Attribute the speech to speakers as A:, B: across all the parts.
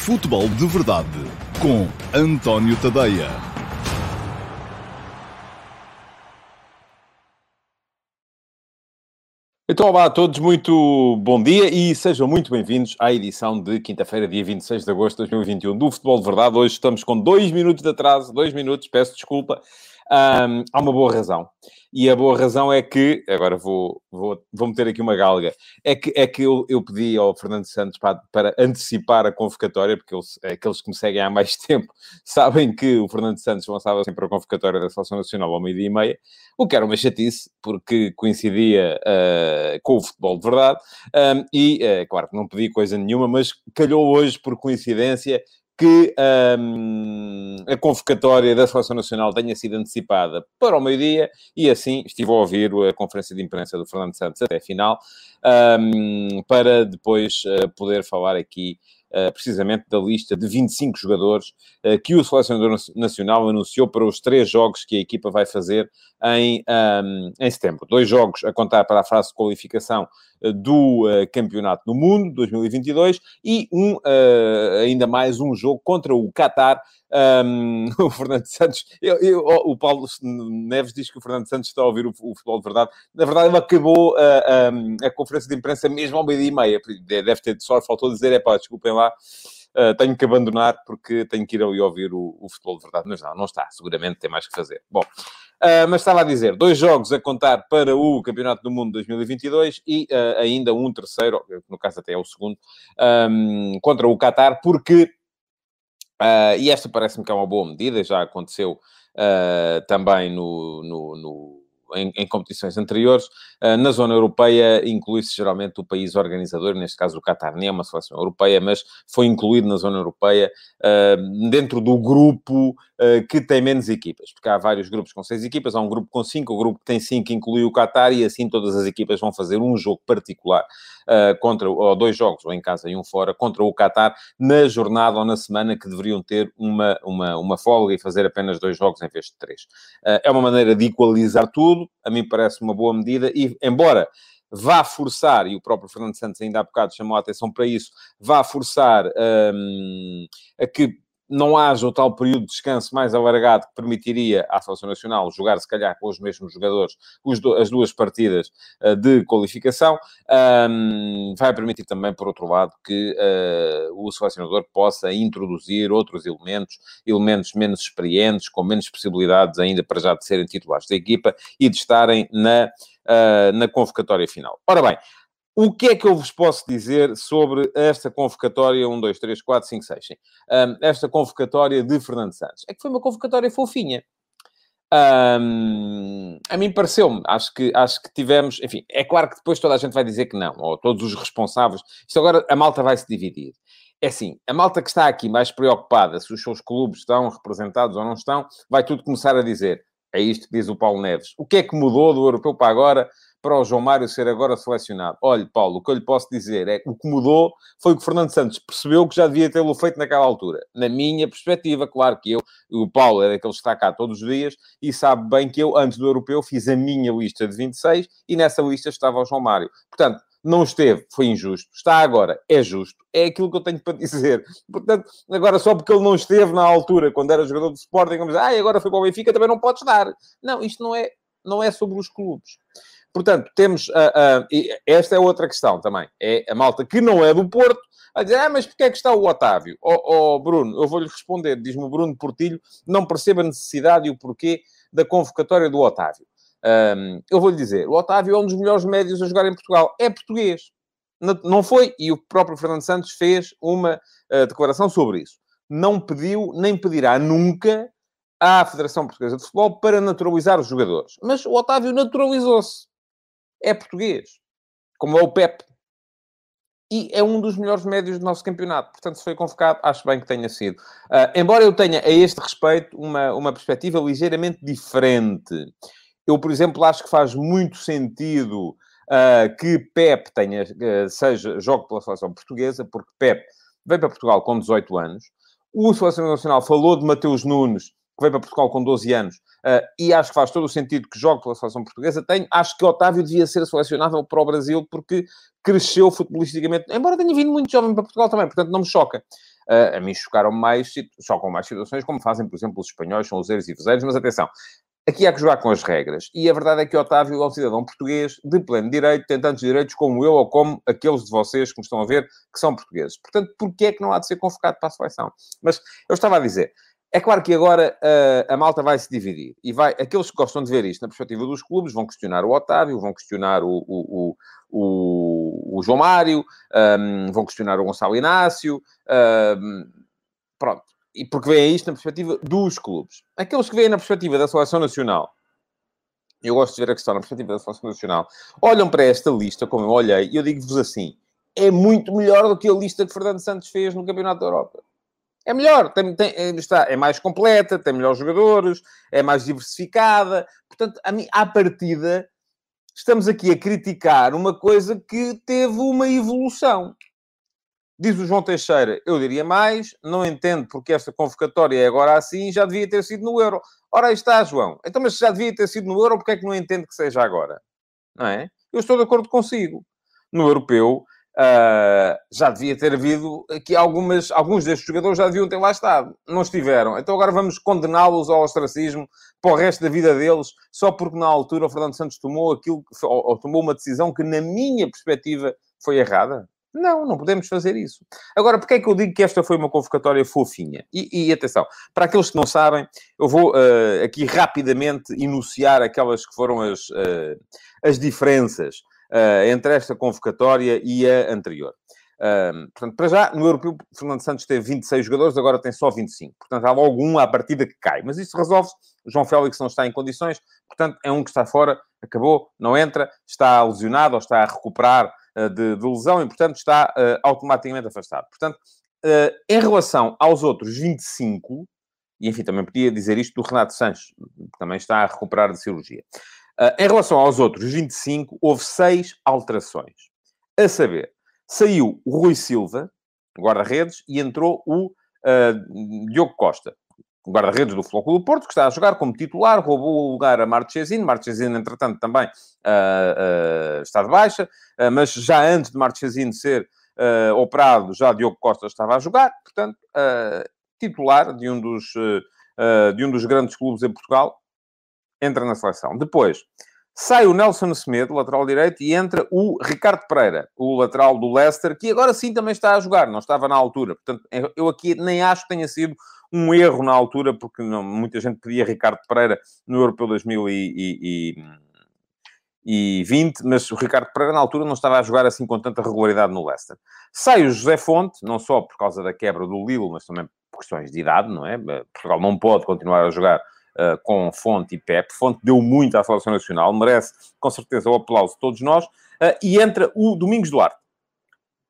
A: Futebol de Verdade com António Tadeia.
B: Então, olá a todos, muito bom dia e sejam muito bem-vindos à edição de quinta-feira, dia 26 de agosto de 2021 do Futebol de Verdade. Hoje estamos com dois minutos de atraso, dois minutos, peço desculpa. Um, há uma boa razão. E a boa razão é que, agora vou, vou, vou meter aqui uma galga, é que, é que eu, eu pedi ao Fernando Santos para, para antecipar a convocatória, porque eles, aqueles que me seguem há mais tempo sabem que o Fernando Santos lançava sempre a convocatória da Seleção Nacional ao meio-dia e meia, o que era uma chatice, porque coincidia uh, com o futebol de verdade, um, e, uh, claro não pedi coisa nenhuma, mas calhou hoje, por coincidência, que um, a convocatória da Seleção Nacional tenha sido antecipada para o meio-dia e assim estive a ouvir a conferência de imprensa do Fernando Santos até a final, um, para depois uh, poder falar aqui uh, precisamente da lista de 25 jogadores uh, que o Selecionador Nacional anunciou para os três jogos que a equipa vai fazer em, um, em setembro. Dois jogos a contar para a fase de qualificação do uh, Campeonato do Mundo 2022 e um, uh, ainda mais um jogo contra o Qatar. Um, o Fernando Santos, eu, eu, o Paulo Neves diz que o Fernando Santos está a ouvir o, o futebol de verdade. Na verdade, ele acabou uh, um, a conferência de imprensa mesmo ao meio-dia e meia. Deve ter só faltou dizer: é pá, desculpem lá. Uh, tenho que abandonar porque tenho que ir ali ouvir o, o, futebol de verdade. Mas não, não está. Seguramente tem mais que fazer. Bom, Uh, mas estava a dizer, dois jogos a contar para o Campeonato do Mundo 2022 e uh, ainda um terceiro, no caso até é o segundo, um, contra o Qatar, porque, e esta parece-me que é uma boa medida, já aconteceu também no, no, no em, em, competições anteriores. Uh, na zona europeia, inclui-se geralmente o país organizador, neste caso o Qatar, nem é uma seleção europeia, mas foi incluído na zona europeia uh, dentro do grupo que tem menos equipas, porque há vários grupos com seis equipas, há um grupo com cinco, o grupo que tem cinco inclui o Qatar e assim todas as equipas vão fazer um jogo particular contra, ou dois jogos, ou em casa e um fora, contra o Qatar, na jornada ou na semana que deveriam ter uma, uma, uma folga e fazer apenas dois jogos em vez de três. é uma maneira de equalizar tudo, a mim parece uma boa medida, e embora vá forçar, e o próprio Fernando Santos ainda há bocado chamou a atenção para isso, vá forçar um, a que não haja o tal período de descanso mais alargado que permitiria à Seleção Nacional jogar, se calhar, com os mesmos jogadores as duas partidas uh, de qualificação, um, vai permitir também, por outro lado, que uh, o selecionador possa introduzir outros elementos, elementos menos experientes, com menos possibilidades ainda para já de serem titulares da equipa e de estarem na, uh, na convocatória final. Ora bem, o que é que eu vos posso dizer sobre esta convocatória 1, 2, 3, 4, 5, 6? Sim. Um, esta convocatória de Fernando Santos. É que foi uma convocatória fofinha. Um, a mim pareceu-me, acho que, acho que tivemos, enfim, é claro que depois toda a gente vai dizer que não, ou todos os responsáveis. Isto agora a malta vai se dividir. É assim, a malta que está aqui mais preocupada se os seus clubes estão representados ou não estão, vai tudo começar a dizer. É isto que diz o Paulo Neves. O que é que mudou do europeu para agora? Para o João Mário ser agora selecionado. Olhe, Paulo, o que eu lhe posso dizer é que o que mudou foi que o Fernando Santos percebeu que já devia tê-lo feito naquela altura. Na minha perspectiva, claro que eu, o Paulo é daquele que está cá todos os dias e sabe bem que eu, antes do europeu, fiz a minha lista de 26 e nessa lista estava o João Mário. Portanto, não esteve, foi injusto. Está agora, é justo. É aquilo que eu tenho para dizer. Portanto, agora só porque ele não esteve na altura, quando era jogador de Sporting, vamos dizer, ah, agora foi para o Benfica, também não pode estar. Não, isto não é, não é sobre os clubes. Portanto, temos. Uh, uh, esta é outra questão também. É a malta que não é do Porto a dizer: ah, mas porquê é que está o Otávio? Ó oh, oh, Bruno, eu vou-lhe responder. Diz-me o Bruno Portilho, não percebe a necessidade e o porquê da convocatória do Otávio. Um, eu vou-lhe dizer: o Otávio é um dos melhores médios a jogar em Portugal. É português. Não foi, e o próprio Fernando Santos fez uma uh, declaração sobre isso. Não pediu, nem pedirá nunca à Federação Portuguesa de Futebol para naturalizar os jogadores. Mas o Otávio naturalizou-se é português, como é o Pep. E é um dos melhores médios do nosso campeonato. Portanto, se foi convocado, acho bem que tenha sido. Uh, embora eu tenha, a este respeito, uma, uma perspectiva ligeiramente diferente. Eu, por exemplo, acho que faz muito sentido uh, que Pep tenha, uh, seja, jogue pela seleção portuguesa, porque Pep veio para Portugal com 18 anos. O Seleção Nacional falou de Mateus Nunes, que veio para Portugal com 12 anos, uh, e acho que faz todo o sentido que jogue pela seleção portuguesa. Tenho, acho que Otávio devia ser selecionável para o Brasil porque cresceu futebolisticamente, embora tenha vindo muito jovem para Portugal também, portanto não me choca. uh, a mim chocaram mais, chocam mais situações, como fazem, por exemplo, os espanhóis, são os erros e vezeiros, mas atenção, aqui há que jogar com as regras. E a verdade é que Otávio é um cidadão português de pleno direito, tem tantos direitos como eu ou como aqueles de vocês que me estão a ver que são portugueses. Portanto, porquê é que não há de ser convocado para a seleção? Mas eu estava a dizer, é claro que agora uh, a malta vai se dividir. E vai, aqueles que gostam de ver isto na perspectiva dos clubes vão questionar o Otávio, vão questionar o, o, o, o João Mário, um, vão questionar o Gonçalo Inácio. Um, pronto. E porque veem isto na perspectiva dos clubes. Aqueles que veem na perspectiva da seleção nacional, eu gosto de ver a questão na perspectiva da seleção nacional, olham para esta lista, como eu olhei, e eu digo-vos assim: é muito melhor do que a lista que Fernando Santos fez no Campeonato da Europa. É melhor, tem, tem, está, é mais completa, tem melhores jogadores, é mais diversificada. Portanto, a mim, à partida, estamos aqui a criticar uma coisa que teve uma evolução. Diz o João Teixeira, eu diria mais, não entendo porque esta convocatória é agora assim, já devia ter sido no Euro. Ora, aí está, João. Então, mas já devia ter sido no Euro, porque é que não entende que seja agora? Não é? Eu estou de acordo consigo. No Europeu, Uh, já devia ter havido aqui algumas, alguns destes jogadores já deviam ter lá estado, não estiveram. Então agora vamos condená-los ao ostracismo para o resto da vida deles, só porque na altura o Fernando Santos tomou aquilo, ou, ou tomou uma decisão que, na minha perspectiva, foi errada. Não, não podemos fazer isso. Agora, porque é que eu digo que esta foi uma convocatória fofinha? E, e atenção, para aqueles que não sabem, eu vou uh, aqui rapidamente enunciar aquelas que foram as, uh, as diferenças uh, entre esta convocatória e a anterior. Portanto, para já, no Europeu, Fernando Santos teve 26 jogadores, agora tem só 25. Portanto, há logo um à partida que cai. Mas isso resolve-se. João Félix não está em condições, portanto, é um que está fora, acabou, não entra, está lesionado ou está a recuperar uh, de, de, lesão e, portanto, está uh, automaticamente afastado. Portanto, uh, em relação aos outros 25, e enfim, também podia dizer isto do Renato Sanches, que também está a recuperar de cirurgia. Uh, em relação aos outros 25, houve seis alterações. A saber, saiu o Rui Silva, guarda-redes, e entrou o uh, Diogo Costa, guarda-redes do Flóculo do Porto, que está a jogar como titular, roubou o lugar a Marchesino. Marchesino, entretanto, também uh, está de baixa, mas já antes de Marchesino ser operado, já Diogo Costa estava a jogar. Portanto, titular de um dos, de um dos grandes clubes em Portugal, entra na seleção. Depois, sai o Nelson Semedo, lateral direito, e entra o Ricardo Pereira, o lateral do Leicester, que agora sim também está a jogar, não estava na altura. Portanto, eu aqui nem acho que tenha sido um erro na altura, porque não, muita gente pedia Ricardo Pereira no Europeu 2020, mas o Ricardo Pereira na altura não estava a jogar assim com tanta regularidade no Leicester. Sai o José Fonte, não só por causa da quebra do Lilo, mas também por questões de idade, não é? Portugal não pode continuar a jogar uh, com Fonte e Pep. Fonte deu muito à seleção nacional, merece com certeza o aplauso de todos nós. Uh, e entra o Domingos Duarte,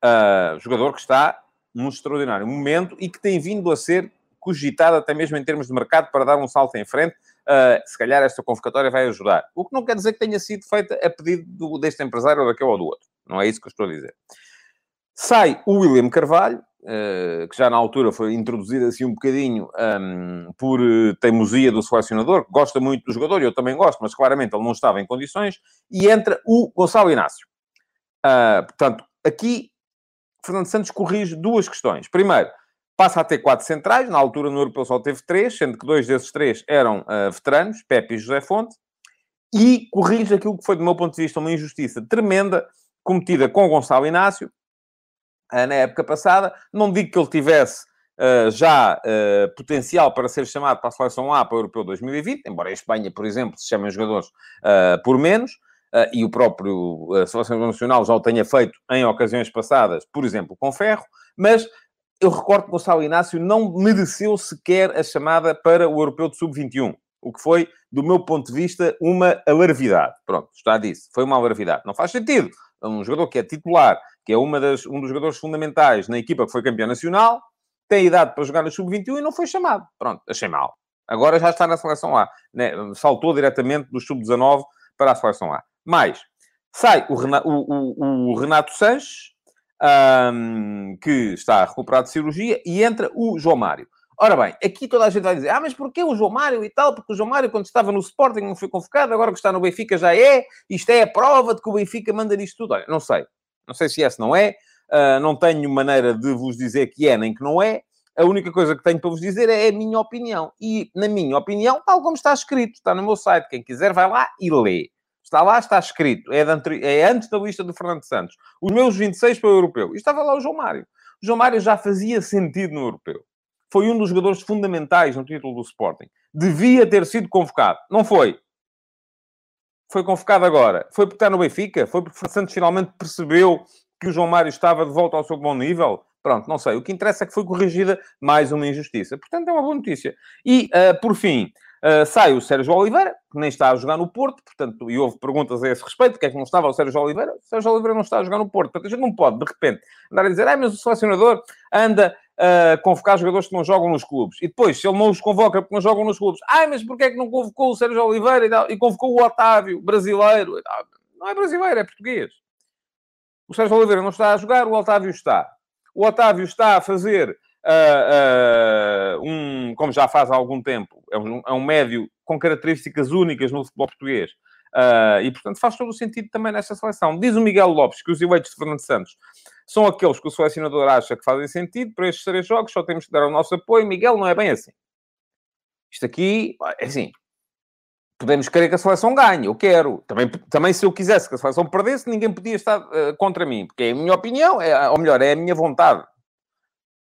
B: uh, jogador que está num extraordinário momento e que tem vindo a ser cogitado até mesmo em termos de mercado para dar um salto em frente. Uh, se calhar esta convocatória vai ajudar. O que não quer dizer que tenha sido feita a pedido do, deste empresário ou daquele ou do outro. Não é isso que eu estou a dizer. Sai o William Carvalho, Uh, que já na altura foi introduzido assim um bocadinho um, por uh, teimosia do selecionador, que gosta muito do jogador, e eu também gosto, mas claramente ele não estava em condições, e entra o Gonçalo Inácio. Uh, portanto, aqui Fernando Santos corrige duas questões. Primeiro, passa a ter quatro centrais, na altura no Europeu só teve três, sendo que dois desses três eram veteranos, Pepe e José Fonte, e corrige aquilo que foi, do meu ponto de vista, uma injustiça tremenda cometida com Gonçalo Inácio, eh, na época passada. Não digo que ele tivesse uh, já uh, potencial para ser chamado para a seleção A para o Europeu 2020, embora em Espanha, por exemplo, se chamem jogadores uh, por menos, e o próprio Seleção Nacional já o tenha feito em ocasiões passadas, por exemplo, com Ferro, mas eu recordo que Gonçalo Inácio não mereceu sequer a chamada para o Europeu de Sub-21 o que foi, do meu ponto de vista, uma alarvidade. Pronto, está disso. Foi uma alarvidade. Não faz sentido. Um jogador que é titular que é uma das, um dos jogadores fundamentais na equipa que foi campeão nacional, tem idade para jogar no Sub-21 e não foi chamado. Pronto, achei mal. Agora já está na seleção A. Né? Saltou diretamente do Sub-19 para a seleção A. Mais, sai o, Renato, o, o, o Renato Sanches, um, que está recuperado de cirurgia, e entra o João Mário. Ora bem, aqui toda a gente vai dizer, ah, mas porquê o João Mário e tal? Porque o João Mário, quando estava no Sporting, não foi convocado, agora que está no Benfica já é, isto é a prova de que o Benfica manda nisto tudo. Olha, não sei. Não sei se é, se não é. Uh, não tenho maneira de vos dizer que é nem que não é. a única coisa que tenho para vos dizer é a minha opinião. E, na minha opinião, tal como está escrito, está no meu site. Quem quiser vai lá e lê. Está lá, está escrito. É, de, é antes da lista do Fernando Santos. Os meus 26 para o europeu. E estava lá o João Mário. O João Mário já fazia sentido no europeu. Foi um dos jogadores fundamentais no título do Sporting. Devia ter sido convocado. Não foi. Foi convocado agora. Foi porque está no Benfica? Foi porque Santos finalmente percebeu que o João Mário estava de volta ao seu bom nível? Pronto, não sei. O que interessa é que foi corrigida mais uma injustiça. Portanto, é uma boa notícia. E, uh, por fim, uh, sai o Sérgio Oliveira, que nem está a jogar no Porto, portanto, e houve perguntas a esse respeito, porque é que não estava o Sérgio Oliveira? O Sérgio Oliveira não está a jogar no Porto. Portanto, a gente não pode, de repente, andar a dizer, ah, mas o selecionador anda uh, convocar jogadores que não jogam nos clubes. E depois, se ele não os convoca porque não jogam nos clubes, ah, mas porquê é que não convocou o Sérgio Oliveira e, tal, e convocou o Otávio, brasileiro? Não é brasileiro, é português. O Sérgio Oliveira não está a jogar, o Otávio está. O Otávio está a fazer uh, uh, um, como já faz há algum tempo, é um, é um médio com características únicas no futebol português. Uh, e, portanto, faz todo o sentido também nesta seleção. Diz o Miguel Lopes que os eleitos de Fernando Santos são aqueles que o selecionador acha que fazem sentido para estes três jogos, só temos que dar o nosso apoio. Miguel, não é bem assim. Isto aqui, é assim, podemos querer que a seleção ganhe, eu quero. Também, também se eu quisesse que a seleção perdesse, ninguém podia estar uh, contra mim, porque é a minha opinião, é, ou melhor, é a minha vontade.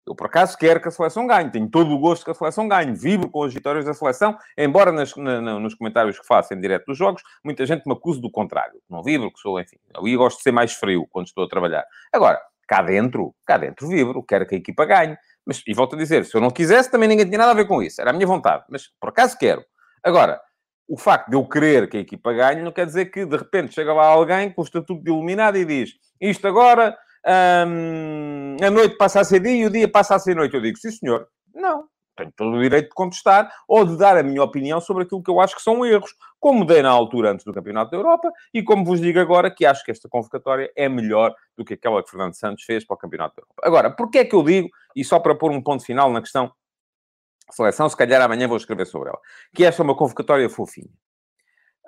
B: Eu, por acaso, quero que a seleção ganhe. Tenho todo o gosto que a seleção ganhe. Vibro com as vitórias da seleção, embora nas, na, nos comentários que faço em direto dos jogos, muita gente me acuse do contrário. Não vibro, que sou, enfim. Eu gosto de ser mais frio quando estou a trabalhar. Agora, cá dentro, cá dentro vibro. Quero que a equipa ganhe. Mas, e volto a dizer, se eu não quisesse, também ninguém tinha nada a ver com isso. Era a minha vontade. Mas, por acaso, quero. Agora, o facto de eu querer que a equipa ganhe não quer dizer que, de repente, chega lá alguém com o estatuto de iluminado e diz isto agora, a noite passa a ser dia e o dia passa a ser noite. Eu digo, sim, senhor. Não. Tenho todo o direito de contestar ou de dar a minha opinião sobre aquilo que eu acho que são erros, como dei na altura antes do Campeonato da Europa e como vos digo agora que acho que esta convocatória é melhor do que aquela que Fernando Santos fez para o Campeonato da Europa. Agora, porquê é que eu digo, e só para pôr um ponto final na questão seleção, se calhar amanhã vou escrever sobre ela, que esta é uma convocatória fofinha.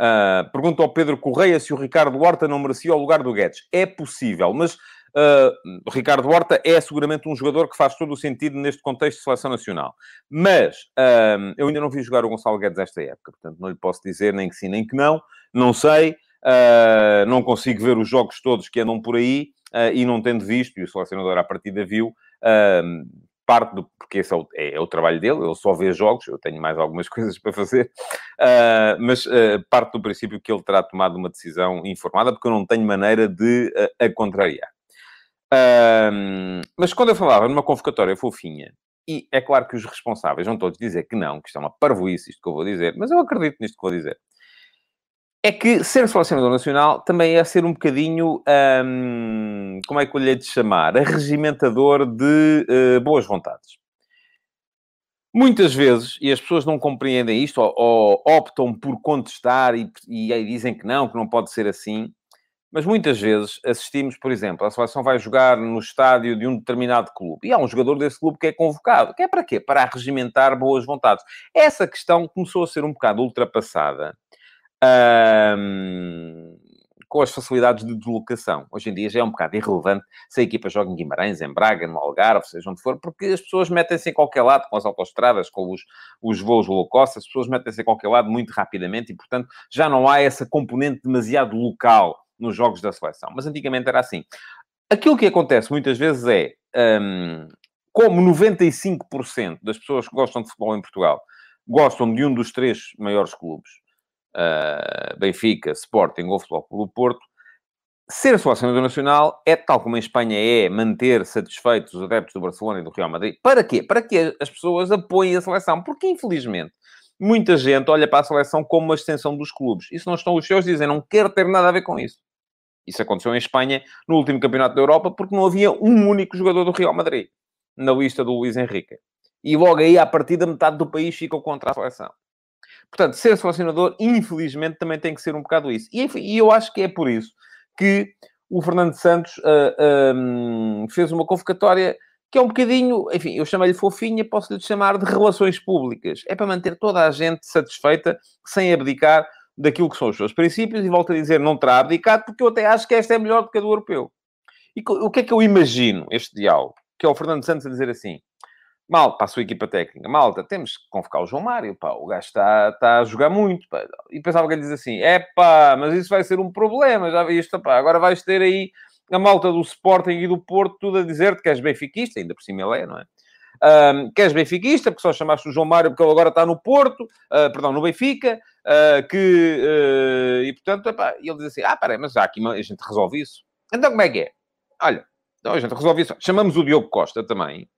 B: Uh, ao Pedro Correia se o Ricardo Horta não merecia o lugar do Guedes. É possível, mas uh, Ricardo Horta é seguramente um jogador que faz todo o sentido neste contexto de seleção nacional. Mas uh, eu ainda não vi jogar o Gonçalo Guedes esta época, portanto não lhe posso dizer nem que sim nem que não. Não sei, não consigo ver os jogos todos que andam por aí e não tendo visto, e o selecionador à partida viu, parte do. porque esse é o, é, é o, trabalho dele, ele só vê jogos, eu tenho mais algumas coisas para fazer, uh, mas uh, parte do princípio que ele terá tomado uma decisão informada, porque eu não tenho maneira de uh, a contrariar. Mas quando eu falava numa convocatória fofinha, e é claro que os responsáveis vão todos dizer que não, que isto é uma parvoíce, isto que eu vou dizer, mas eu acredito nisto que vou dizer é que ser selecionador nacional também é ser um bocadinho, hum, como é que eu lhe hei de chamar, arregimentador de uh, boas vontades. Muitas vezes, e as pessoas não compreendem isto, ou, ou optam por contestar e, e aí dizem que não, que não pode ser assim, mas muitas vezes assistimos, por exemplo, a seleção vai jogar no estádio de um determinado clube e há um jogador desse clube que é convocado. Que é para quê? Para arregimentar boas vontades. Essa questão começou a ser um bocado ultrapassada com as facilidades de deslocação. Hoje em dia já é um bocado irrelevante se a equipa joga em Guimarães, em Braga, no Algarve, seja onde for, porque as pessoas metem-se em qualquer lado, com as autostradas, com os, os voos low cost, as pessoas metem-se em qualquer lado muito rapidamente e, portanto, já não há essa componente demasiado local nos jogos da seleção. Mas antigamente era assim. Aquilo que acontece muitas vezes é, um, como 95% das pessoas que gostam de futebol em Portugal gostam de um dos três maiores clubes, uh, Benfica, Sporting ou Futebol Clube Porto, ser selecionador nacional é, tal como em Espanha é, manter satisfeitos os adeptos do Barcelona e do Real Madrid. Para quê? Para que as pessoas apoiem a seleção. Porque, infelizmente, muita gente olha para a seleção como uma extensão dos clubes. Se não estão os seus, dizem, não quero ter nada a ver com isso. Isso aconteceu em Espanha no último Campeonato da Europa porque não havia um único jogador do Real Madrid na lista do Luís Henrique. E logo aí, à partida, metade do país ficou contra a seleção. Portanto, ser selecionador, infelizmente, também tem que ser um bocado isso. E, enfim, eu acho que é por isso que o Fernando Santos uh, ah, um, fez uma convocatória que é um bocadinho, enfim, eu chamei-lhe fofinha, posso-lhe chamar de relações públicas. É para manter toda a gente satisfeita, sem abdicar daquilo que são os seus princípios, e volto a dizer, não terá abdicado, porque eu até acho que esta é melhor do que a do europeu. E o que é que eu imagino, este diálogo? Que é o Fernando Santos a dizer assim, Mal, para a sua equipa técnica, malta, temos que convocar o João Mário, pá, o gajo está, está a jogar muito, pá. E pensava que ele diz assim, é pá, mas isso vai ser um problema, já viste, pá, agora vais ter aí a malta do Sporting e do Porto tudo a dizer-te que és benfiquista, ainda por cima ele é, não é? Um, que és benfiquista, porque só chamaste o João Mário porque ele agora está no Porto, uh, perdão, no Benfica, uh, que, uh, e portanto, epá, ele diz assim, ah, peraí, mas já aqui a gente resolve isso. Então como é que é? Olha, então a gente resolve isso. Chamamos o Diogo Costa também,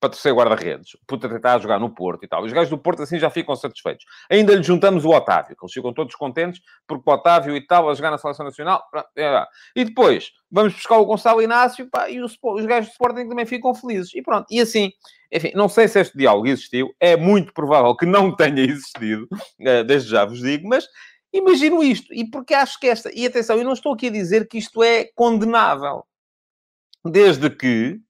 B: para terceiro guarda-redes. Puta, tentar jogar no Porto e tal. Os gajos do Porto assim já ficam satisfeitos. Ainda lhe juntamos o Otávio, que eles ficam todos contentes, porque o Otávio e tal, a jogar na Seleção Nacional. É e depois, vamos buscar o Gonçalo Inácio, pá, e os, os gajos do Sporting também ficam felizes. E pronto. E assim, enfim, não sei se este diálogo existiu. É muito provável que não tenha existido, eh, desde já vos digo, mas imagino isto. E porque acho que esta... E atenção, eu não estou aqui a dizer que isto é condenável. Desde que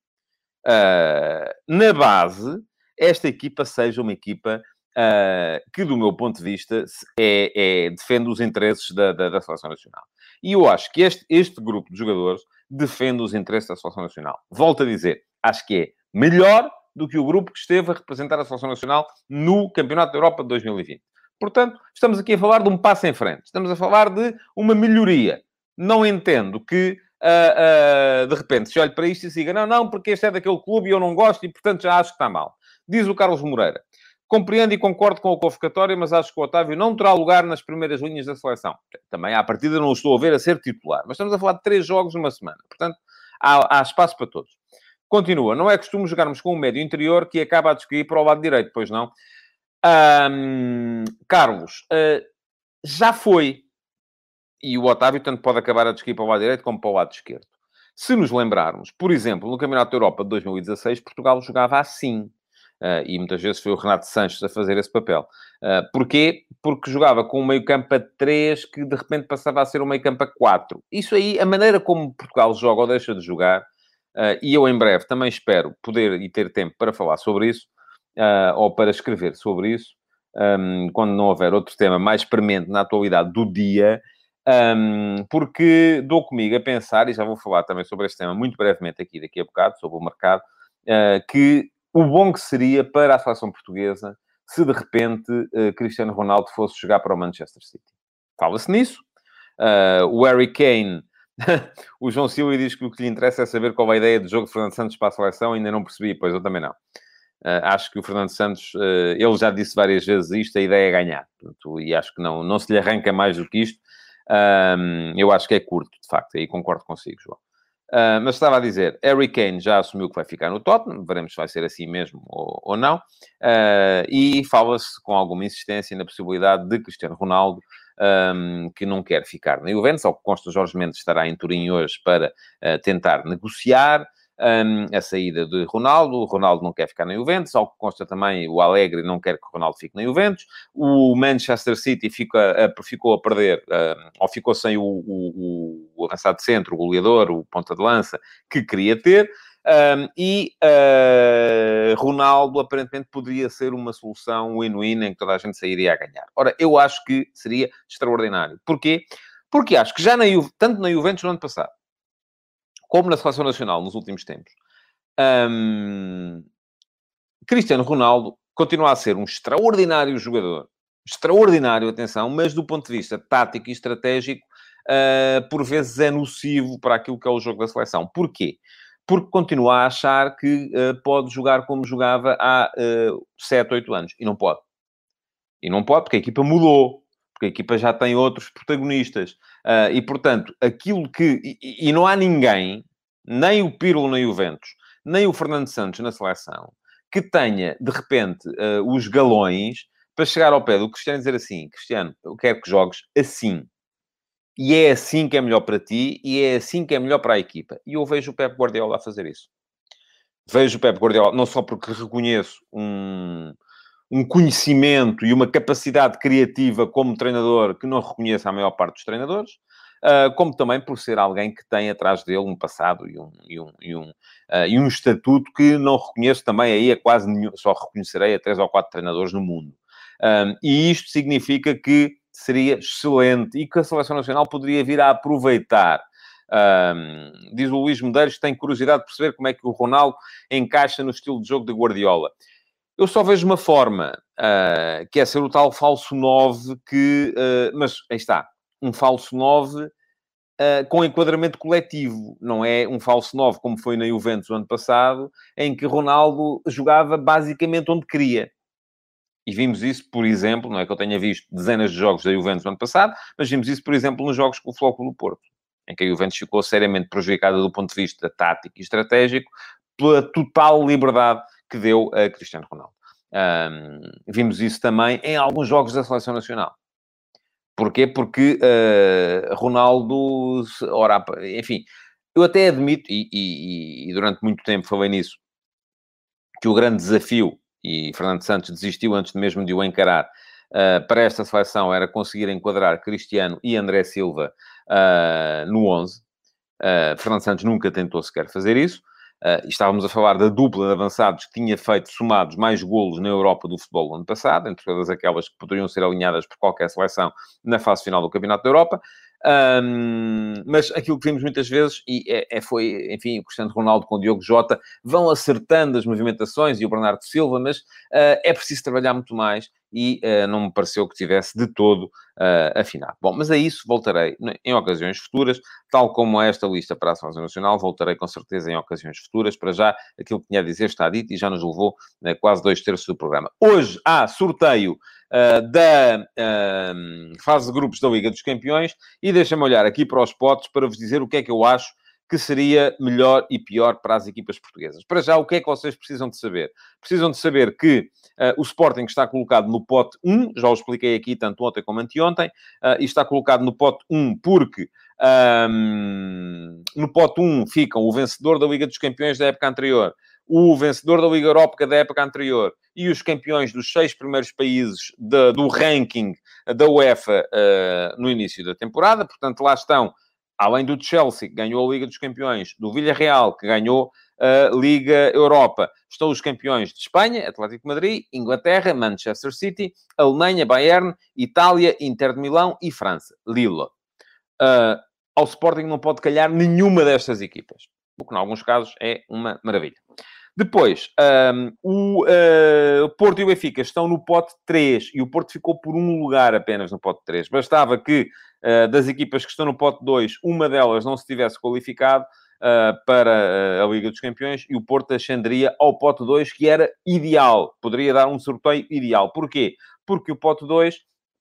B: na base, esta equipa seja uma equipa uh, que, do meu ponto de vista, é, é defende os interesses da, da, da, Seleção Nacional. E eu acho que este, este grupo de jogadores defende os interesses da Seleção Nacional. Volto a dizer, acho que é melhor do que o grupo que esteve a representar a Seleção Nacional no Campeonato da Europa de 2020. Portanto, estamos aqui a falar de um passo em frente. Estamos a falar de uma melhoria. Não entendo que uh, de repente se olhe para isto e diga, não, não, porque este é daquele clube e eu não gosto e, portanto, já acho que está mal. Diz o Carlos Moreira. Compreendo e concordo com a convocatória, mas acho que o Otávio não terá lugar nas primeiras linhas da seleção. Também, à partida, não o estou a ver a ser titular. Mas estamos a falar de três jogos numa semana. Portanto, há, há espaço para todos. Continua. Não é costume jogarmos com um médio interior que acaba a descair para o lado direito, pois não? Um, Carlos, uh, já foi e o Otávio tanto pode acabar a descair para o lado direito como para o lado esquerdo. Se nos lembrarmos, por exemplo, no Campeonato da Europa de 2016, Portugal jogava assim. Uh, e muitas vezes foi o Renato Sanches a fazer esse papel. Uh, porquê? Porque jogava com um meio campo a 3 que de repente passava a ser um meio campo a 4. Isso aí, a maneira como Portugal joga ou deixa de jogar, uh, e eu em breve também espero poder e ter tempo para falar sobre isso, ou para escrever sobre isso, um, quando não houver outro tema mais premente na atualidade do dia, um, porque dou comigo a pensar, e já vou falar também sobre este tema muito brevemente aqui daqui a bocado, sobre o mercado, uh, que o bom que seria para a seleção portuguesa se de repente uh, Cristiano Ronaldo fosse jogar para o Manchester City. Fala-se nisso. Uh, o Harry Kane, o João Silva diz que o que lhe interessa é saber qual é a ideia de jogo de Fernando Santos para a seleção, ainda não percebi, pois eu também não. Uh, acho que o Fernando Santos, uh, ele já disse várias vezes isto, a ideia é ganhar. Portanto, e acho que não, não se lhe arranca mais do que isto. Um, eu acho que é curto, de facto, aí concordo consigo, João. Uh, mas estava a dizer, Harry Kane já assumiu que vai ficar no Tottenham, veremos se vai ser assim mesmo ou, ou não, uh, e fala-se com alguma insistência na possibilidade de Cristiano Ronaldo, um, que não quer ficar na Juventus, ao que consta Jorge Mendes estará em Turim hoje para uh, tentar negociar, um, a saída de Ronaldo. O Ronaldo não quer ficar na Juventus, ao que consta também o Alegre não quer que o Ronaldo fique na Juventus. O Manchester City fica, ficou a perder, ou ficou sem o, o, o avançado centro, o goleador, o ponta de lança, que queria ter. Um, e uh, Ronaldo aparentemente poderia ser uma solução win-win em que toda a gente sairia a ganhar. Ora, eu acho que seria extraordinário. Porquê? Porque acho que já na Juve, tanto na Juventus no ano passado, como na seleção nacional nos últimos tempos, um, Cristiano Ronaldo continua a ser um extraordinário jogador. Extraordinário, atenção, mas do ponto de vista tático e estratégico, uh, por vezes é nocivo para aquilo que é o jogo da seleção. Porquê? Porque continua a achar que uh, pode jogar como jogava há uh, 7, 8 anos. E não pode. E não pode, porque a equipa mudou porque a equipa já tem outros protagonistas. Uh, e, portanto, aquilo que... E, e, não há ninguém, nem o Pirlo na Juventus, nem o Fernando Santos na seleção, que tenha, de repente, uh, os galões para chegar ao pé do Cristiano e dizer assim, Cristiano, eu quero que jogues assim. E é assim que é melhor para ti e é assim que é melhor para a equipa. E eu vejo o Pep Guardiola a fazer isso. Vejo o Pep Guardiola, não só porque reconheço um um conhecimento e uma capacidade criativa como treinador que não reconheço a maior parte dos treinadores, uh, como também por ser alguém que tem atrás dele um passado e um, e um, e um, uh, e um estatuto que não reconheço também aí a quase nenhum, só reconhecerei a três ou quatro treinadores no mundo. Um, e isto significa que seria excelente e que a Seleção Nacional poderia vir a aproveitar Um, diz o Luís Medeiros que tem curiosidade de perceber como é que o Ronaldo encaixa no estilo de jogo de Guardiola. Eu só vejo uma forma, uh, que é ser o tal falso 9 que... Uh, mas, aí está, um falso 9 Uh, com enquadramento coletivo. Não é um falso 9, como foi na Juventus ano passado, em que Ronaldo jogava basicamente onde queria. E vimos isso, por exemplo, não é que eu tenha visto dezenas de jogos da Juventus no ano passado, mas vimos isso, por exemplo, nos jogos com o Flóculo Porto, em que a Juventus ficou seriamente prejudicada do ponto de vista tático e estratégico pela total liberdade que deu a Cristiano Ronaldo. Um, vimos isso também em alguns jogos da Seleção Nacional. Porquê? Porque uh, Ronaldo, ora, enfim, eu até admito, e, e, e, durante muito tempo falei nisso, que o grande desafio, e Fernando Santos desistiu antes mesmo de o encarar, uh, para esta seleção era conseguir enquadrar Cristiano e André Silva uh, no 11. Fernando Santos nunca tentou sequer fazer isso. Uh, estávamos a falar da dupla de avançados que tinha feito somados mais golos na Europa do futebol no ano passado, entre todas aquelas que poderiam ser alinhadas por qualquer seleção na fase final do Campeonato da Europa. Um, mas aquilo que vimos muitas vezes, e é, é, foi, enfim, o Cristiano Ronaldo com o Diogo Jota, vão acertando as movimentações e o Bernardo Silva, mas uh, é preciso trabalhar muito mais e uh, não me pareceu que tivesse de todo uh, afinado. Bom, mas a isso voltarei em ocasiões futuras, tal como a esta lista para a Seleção Nacional, voltarei com certeza em ocasiões futuras. Para já, aquilo que tinha a dizer está dito e já nos levou uh, quase dois terços do programa. Hoje há sorteio da fase de grupos da Liga dos Campeões e deixa-me olhar aqui para os potes para vos dizer o que é que eu acho que seria melhor e pior para as equipas portuguesas. Para já, o que é que vocês precisam de saber? Precisam de saber que uh, o Sporting está colocado no pote 1, já o expliquei aqui tanto ontem como anteontem, uh, e está colocado no pote 1 porque um, no pote 1 ficam o vencedor da Liga dos Campeões da época anterior, o vencedor da Liga Europa da época anterior e os campeões dos seis primeiros países de, do ranking da UEFA uh, no início da temporada. Portanto, lá estão além do Chelsea, que ganhou a Liga dos Campeões, do Villarreal, que ganhou a Liga Europa, estão os campeões de Espanha, Atlético Madrid, Inglaterra, Manchester City, Alemanha, Bayern, Itália, Inter de Milão e França, Lille. Uh, ao Sporting não pode calhar nenhuma destas equipas, o que, em alguns casos, é uma maravilha. Depois, um, o uh, Porto e o Benfica estão no pote 3 e o Porto ficou por um lugar apenas no pote 3. Bastava que uh, das equipas que estão no pote 2, uma delas não se tivesse qualificado uh, para a Liga dos Campeões e o Porto ascenderia ao pote 2, que era ideal. Poderia dar um sorteio ideal. Porquê? Porque o pote 2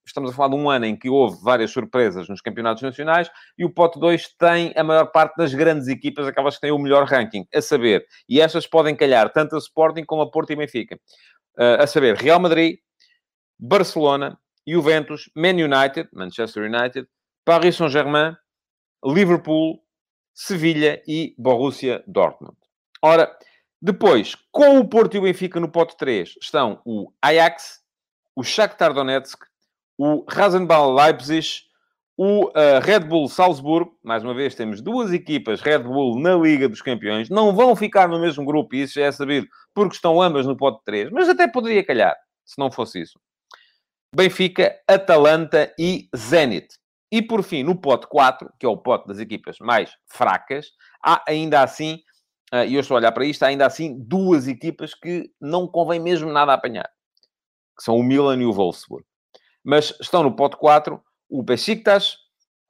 B: estamos a falar de um ano em que houve várias surpresas nos campeonatos nacionais e o pote 2 tem a maior parte das grandes equipas, aquelas que têm o melhor ranking, a saber, e estas podem calhar tanto a Sporting como a Porto e Benfica, uh, a saber, Real Madrid, Barcelona, Juventus, Man United, Manchester United, Paris Saint-Germain, Liverpool, Sevilha e Borussia Dortmund. Ora, depois, com o Porto e o Benfica no pote 3, estão o Ajax, o Shakhtar Donetsk, o Rasenball Leipzig, o uh, Red Bull Salzburgo, mais uma vez temos duas equipas Red Bull na Liga dos Campeões, não vão ficar no mesmo grupo, isso já é sabido, porque estão ambas no pote 3, mas até poderia calhar, se não fosse isso. Benfica, Atalanta e Zenit. E por fim, no pote 4, que é o pote das equipas mais fracas, há ainda assim, uh, e eu estou a olhar para isto, há ainda assim duas equipas que não convém mesmo nada apanhar, que são o Milan e o Wolfsburg. Mas estão no pote 4 o Besiktas,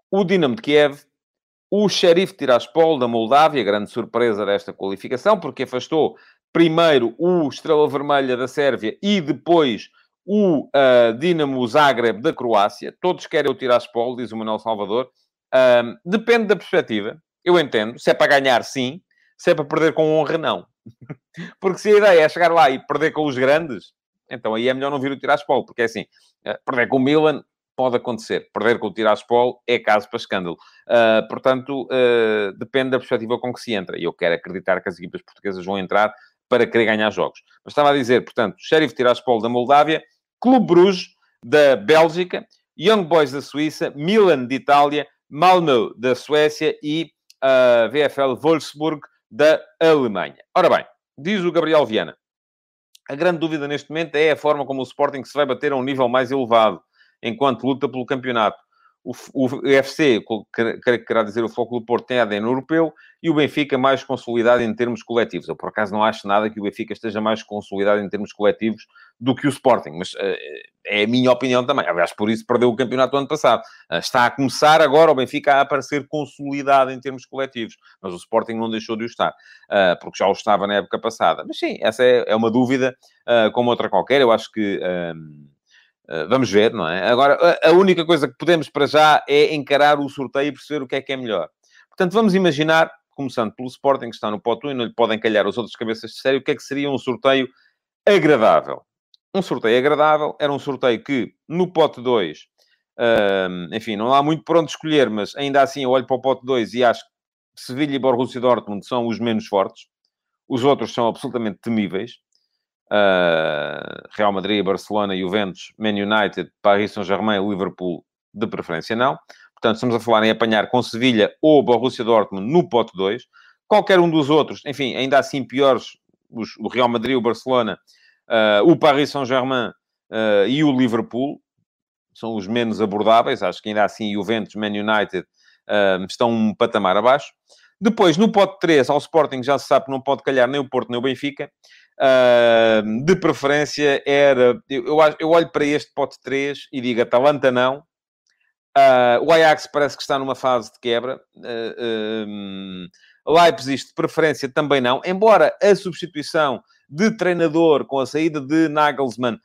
B: o Dinamo de Kiev, o Sheriff Tiraspol da Moldávia, grande surpresa desta qualificação, porque afastou primeiro o Estrela Vermelha da Sérvia e depois o uh, Dinamo Zagreb da Croácia. Todos querem o Tiraspol, diz o Manuel Salvador. Depende da perspectiva. Eu entendo. Se é para ganhar, sim. Se é para perder com honra, não. porque se a ideia é chegar lá e perder com os grandes, então aí é melhor não vir o Tiraspol, porque é assim, eh, perder com o Milan pode acontecer. Perder com o Tiraspol é caso para escândalo. Uh, portanto, uh, depende da perspectiva com que se entra. E eu quero acreditar que as equipas portuguesas vão entrar para querer ganhar jogos. Mas estava a dizer, portanto, Sheriff Tiraspol da Moldávia, Clube Bruges da Bélgica, Young Boys da Suíça, Milan de Itália, Malmö da Suécia e uh, VfL Wolfsburg da Alemanha. Ora bem, diz o Gabriel Viana, a grande dúvida neste momento é a forma como o Sporting se vai bater a um nível mais elevado, enquanto luta pelo campeonato. O, o FC, que querá dizer o Foco do Porto, tem ADN europeu e o Benfica mais consolidado em termos coletivos. Eu, por acaso, não acho nada que o Benfica esteja mais consolidado em termos coletivos do que o Sporting, mas uh, é a minha opinião também. Aliás, por isso perdeu o campeonato ano passado. Uh, está a começar agora o Benfica a aparecer consolidado em termos coletivos, mas o Sporting não deixou de o estar, uh, porque já o estava na época passada. Mas sim, essa é, é uma dúvida como outra qualquer. Eu acho que. Vamos ver, não é? Agora, a, única coisa que podemos para já é encarar o sorteio e perceber o que é que é melhor. Portanto, vamos imaginar, começando pelo Sporting, que está no pote 1 e não lhe podem calhar os outros cabeças de série, o que é que seria um sorteio agradável. Um sorteio agradável era um sorteio que, no pote 2, uh, enfim, não há muito por onde escolher, mas ainda assim eu olho para o pote 2 e acho que Sevilha e Borussia Dortmund são os menos fortes. Os outros são absolutamente temíveis uh, Real Madrid, Barcelona, Juventus, Man United, Paris Saint-Germain, Liverpool, de preferência não. Portanto, estamos a falar em apanhar com Sevilha ou Borussia Dortmund no pote 2. Qualquer um dos outros, enfim, ainda assim piores, os, o Real Madrid, o Barcelona, uh, o Paris Saint-Germain uh, e o Liverpool, são os menos abordáveis. Acho que ainda assim Juventus, Man United uh, estão um patamar abaixo. Depois, no pote 3, ao Sporting já se sabe que não pode calhar nem o Porto nem o Benfica. Uh, de preferência era. Eu, eu olho para este pote 3 e digo Atalanta não. Uh, o Ajax parece que está numa fase de quebra. Uh, um, Leipzig, de preferência, também não. Embora a substituição de treinador com a saída de Nagelsmann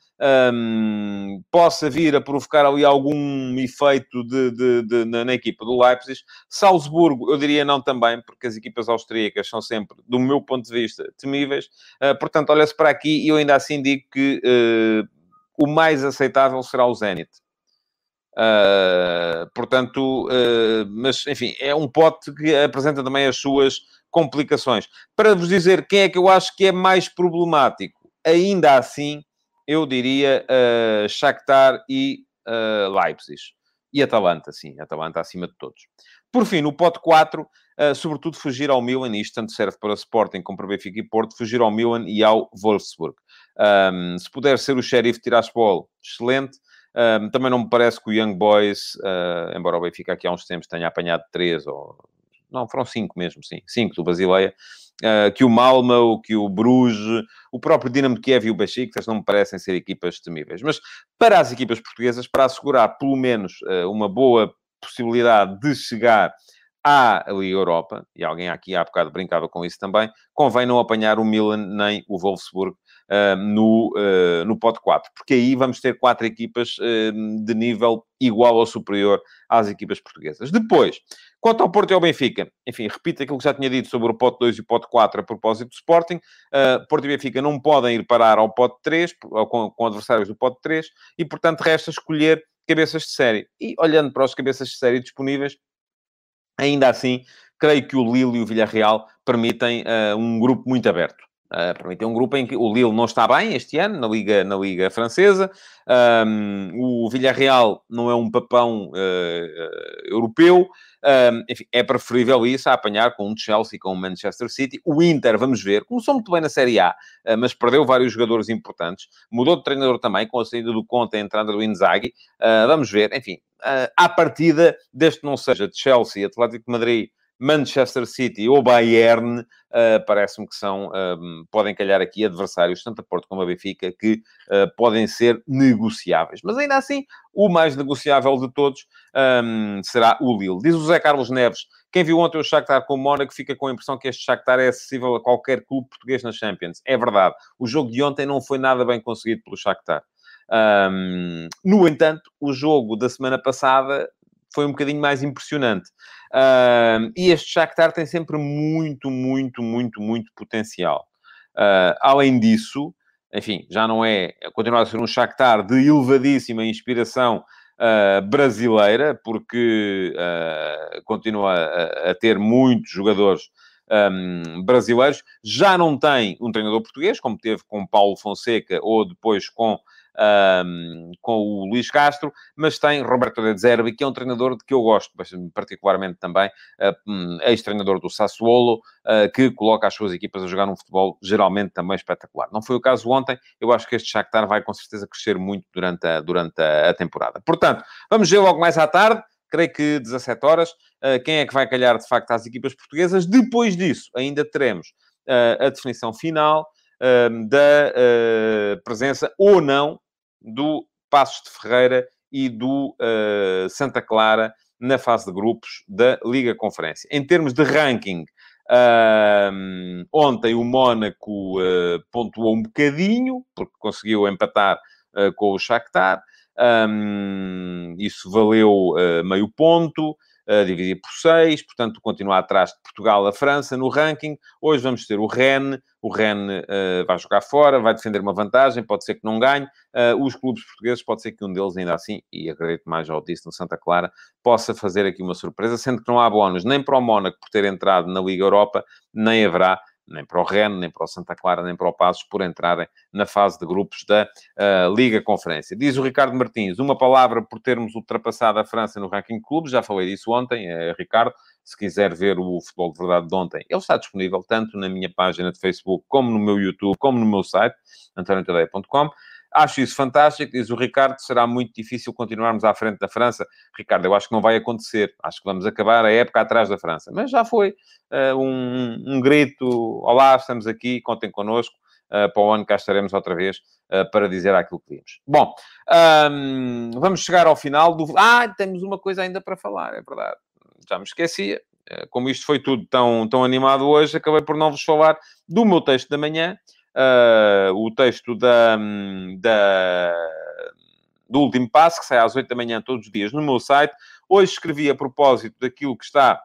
B: um, possa vir a provocar ali algum efeito de, de, de, na, na, equipa do Leipzig. Salzburgo, eu diria não também, porque as equipas austríacas são sempre, do meu ponto de vista, temíveis. Uh, portanto, olha-se para aqui e eu ainda assim digo que uh, o mais aceitável será o Zenit. Uh, portanto, mas enfim, é um pote que apresenta também as suas complicações. Para vos dizer quem é que eu acho que é mais problemático, ainda assim, eu diria uh, Shakhtar e uh, Leipzig. E Atalanta, sim, Atalanta acima de todos. Por fim, no pote 4, uh, sobretudo fugir ao Milan, e isto tanto serve para Sporting como para Benfica e Porto, fugir ao Milan e ao Wolfsburg. Um, se puder ser o Sheriff Tiraspol, excelente. Um, também não me parece que o Young Boys, uh, embora o Benfica aqui há uns tempos tenha apanhado três ou não, foram cinco mesmo, sim, cinco do Basileia, uh, que o Malmo, que o Bruges, o próprio Dinamo Kiev e o Besiktas não me parecem ser equipas temíveis. Mas para as equipas portuguesas, para assegurar pelo menos uh, uma boa possibilidade de chegar à Liga Europa, e alguém aqui há bocado brincava com isso também, convém não apanhar o Milan nem o Wolfsburg no, uh, no pote 4, porque aí vamos ter quatro equipas uh, de nível igual ou superior às equipas portuguesas. Depois, Quanto ao Porto e ao Benfica, enfim, repito aquilo que já tinha dito sobre o pote 2 e o pote 4 a propósito do Sporting. Uh, Porto e Benfica não podem ir parar ao pote 3, com, com adversários do pote 3, e portanto resta escolher cabeças de série. E olhando para os cabeças de série disponíveis, ainda assim, creio que o Lille e o Villarreal permitem uh, um grupo muito aberto. Uh, um grupo em que o Lille não está bem este ano, na Liga, na Liga Francesa. Um, o Villarreal não é um papão uh, uh, europeu. Um, enfim, é preferível isso a apanhar com o Chelsea, com o Manchester City. O Inter, vamos ver, começou muito bem na Série A, mas perdeu vários jogadores importantes. Mudou de treinador também, com a saída do Conte a entrada do Inzaghi. vamos ver, enfim, à partida, desde que não seja de Chelsea, Atlético de Madrid, Manchester City ou Bayern, uh, parece-me que são, uh, podem calhar aqui adversários, tanto a Porto como a Benfica, que uh, podem ser negociáveis. Mas ainda assim, o mais negociável de todos um, será o Lille. Diz o Zé Carlos Neves, quem viu ontem o Shakhtar com o Mónaco fica com a impressão que este Shakhtar é acessível a qualquer clube português na Champions. É verdade. O jogo de ontem não foi nada bem conseguido pelo Shakhtar. Um, no entanto, o jogo da semana passada foi um bocadinho mais impressionante. Uh, e este Shakhtar tem sempre muito, muito, muito, muito potencial. Uh, além disso, enfim, já não é, continua a ser um Shakhtar de elevadíssima inspiração uh, brasileira, porque uh, continua a, a, ter muitos jogadores um, brasileiros. Já não tem um treinador português, como teve com Paulo Fonseca ou depois com um, com o Luís Castro, mas tem Roberto De Zerbi, que é um treinador de que eu gosto particularmente também, uh, ex-treinador do Sassuolo, uh, que coloca as suas equipas a jogar um futebol geralmente também espetacular. Não foi o caso ontem, eu acho que este Shakhtar vai com certeza crescer muito durante a, durante a temporada. Portanto, vamos ver logo mais à tarde, creio que 17 horas. quem é que vai calhar, de facto, às equipas portuguesas? Depois disso, ainda teremos a definição final da presença ou não do Passos de Ferreira e do Santa Clara na fase de grupos da Liga Conferência. Em termos de ranking, Uh, ontem o Mónaco uh, pontuou um bocadinho, porque conseguiu empatar uh, com o Shakhtar. Um, isso valeu uh, meio ponto dividir por 6, portanto, continua atrás de Portugal a França no ranking. Hoje vamos ter o Rennes, o Rennes uh, vai jogar fora, vai defender uma vantagem, pode ser que não ganhe. Uh, os clubes portugueses, pode ser que um deles ainda assim, e acredito mais ao disse no Santa Clara, possa fazer aqui uma surpresa, sendo que não há bónus nem para o Mónaco por ter entrado na Liga Europa, nem haverá nem para o Rennes, nem para o Santa Clara, nem para o Passos, por entrarem na fase de grupos da uh, Liga Conferência. Diz o Ricardo Martins, uma palavra por termos ultrapassado a França no ranking de clubes, já falei disso ontem, é, Ricardo, se quiser ver o Futebol de Verdade de ontem, ele está disponível tanto na minha página de Facebook, como no meu YouTube, como no meu site, antoniotadeia.com. Acho isso fantástico, diz o Ricardo. Será muito difícil continuarmos à frente da França. Ricardo, eu acho que não vai acontecer. Acho que vamos acabar a época atrás da França. Mas já foi uh, um, um, grito: Olá, estamos aqui, contem connosco. Uh, para o ano cá estaremos outra vez uh, para dizer aquilo que vimos. Bom, um, vamos chegar ao final do. Ah, temos uma coisa ainda para falar, é verdade. Já me esquecia. Como isto foi tudo tão, tão animado hoje, acabei por não vos falar do meu texto da manhã uh, o texto da, da, do último passo, que sai às 8 da manhã todos os dias no meu site. Hoje escrevi a propósito daquilo que está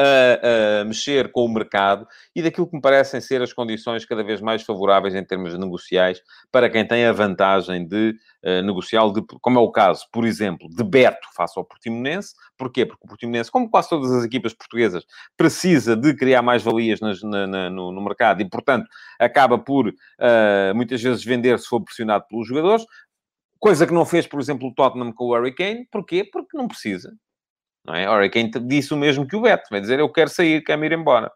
B: a, a, mexer com o mercado e daquilo que me parecem ser as condições cada vez mais favoráveis em termos negociais para quem tem a vantagem de uh, negociar, de, como é o caso, por exemplo, de Beto face ao Portimonense. Porquê? Porque o Portimonense, como quase todas as equipas portuguesas, precisa de criar mais valias nas, na, na, no, no, mercado e, portanto, acaba por uh, muitas vezes vender se for pressionado pelos jogadores. Coisa que não fez, por exemplo, o Tottenham com o Harry Kane. Porquê? Porque não precisa. Não é? Ora, quem disse o mesmo que o Beto, vai dizer, eu quero sair, quero ir embora.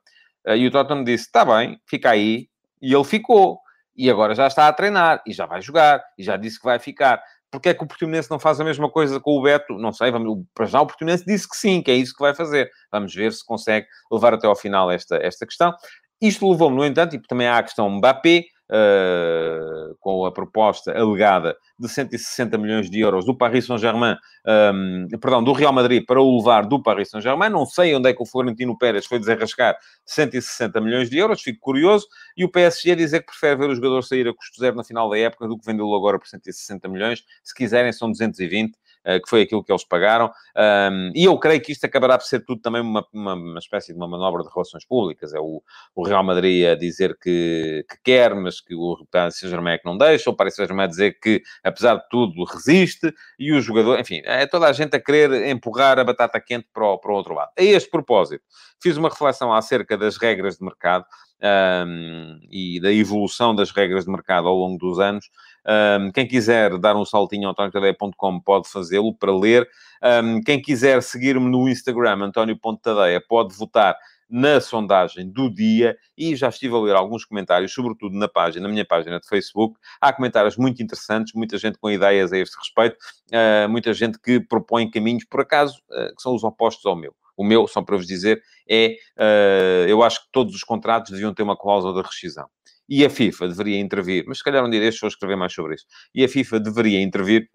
B: Eh, e o Tottenham disse, está bem, fica aí. E ele ficou. E agora já está a treinar, e já vai jogar, e já disse que vai ficar. Porque é que o Portimonense não faz a mesma coisa com o Beto? Não sei, vamos, para já o Portimonense disse que sim, que é isso que vai fazer. Vamos ver se consegue levar até ao final esta, esta questão. Isto levou-me, no entanto, e também há a questão Mbappé, uh, com a proposta alegada de 160 milhões de euros do Paris Saint-Germain, um, perdão, do Real Madrid para o levar do Paris Saint-Germain. Não sei onde é que o Florentino Pérez foi desenrascar 160 milhões de euros, fico curioso. E o PSG dizer que prefere ver o jogador sair a custo zero na final da época do que vendê-lo agora por 160 milhões. Se quiserem, são 220. Eh, que foi aquilo que eles pagaram. Um, e eu creio que isto acabará por ser tudo também uma, uma, uma espécie de uma manobra de relações públicas. É o, o Real Madrid a dizer que, que quer, mas que o Paris Saint-Germain é que não deixa, o Paris Saint-Germain a dizer que, apesar de tudo, resiste, e o jogador, enfim, é toda a gente a querer empurrar a batata quente para o, para o outro lado. A este propósito, fiz uma reflexão acerca das regras de mercado um, e da evolução das regras de mercado ao longo dos anos. Um, quem quiser dar um saltinho ao antoniotadeia.com pode fazê-lo para ler. Um, quem quiser seguir-me no Instagram, antonio.tadeia, pode votar na sondagem do dia e já estive a ler alguns comentários, sobretudo na página, na minha página de Facebook. Há comentários muito interessantes, muita gente com ideias a este respeito, uh, muita gente que propõe caminhos, por acaso, uh, que são os opostos ao meu. O meu, só para vos dizer, é uh, eu acho que todos os contratos deviam ter uma cláusula de rescisão. E a FIFA deveria intervir, mas se calhar um dia destes vou escrever mais sobre isso. E a FIFA deveria intervir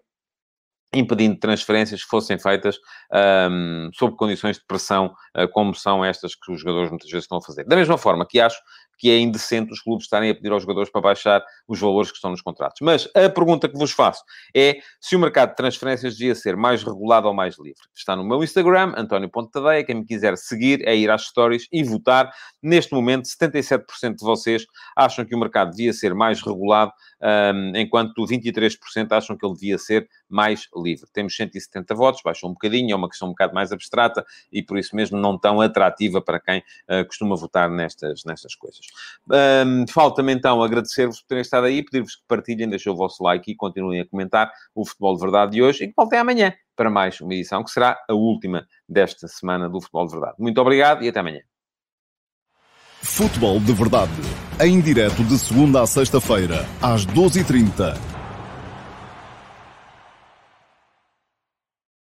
B: impedindo transferências que fossem feitas um, sob condições de pressão, uh, como são estas que os jogadores muitas vezes estão a fazer. Da mesma forma que acho que é indecente os clubes estarem a pedir aos jogadores para baixar os valores que estão nos contratos. Mas a pergunta que vos faço é se o mercado de transferências devia ser mais regulado ou mais livre. Está no meu Instagram, António.tadeia. Quem me quiser seguir é ir às stories e votar. Neste momento, 77% de vocês acham que o mercado devia ser mais regulado, um, enquanto 23% acham que ele devia ser mais livre. Temos 170 votos, baixou um bocadinho, é uma questão um bocado mais abstrata e por isso mesmo não tão atrativa para quem uh, costuma votar nestas, nestas coisas. Um, Falta-me então agradecer-vos por terem estado aí, pedir-vos que partilhem, deixem o vosso like e continuem a comentar o Futebol de Verdade de hoje e que voltem amanhã para mais uma edição que será a última desta semana do Futebol de Verdade. Muito obrigado e até amanhã.
A: Futebol de Verdade, em direto de segunda a sexta-feira, às 12h30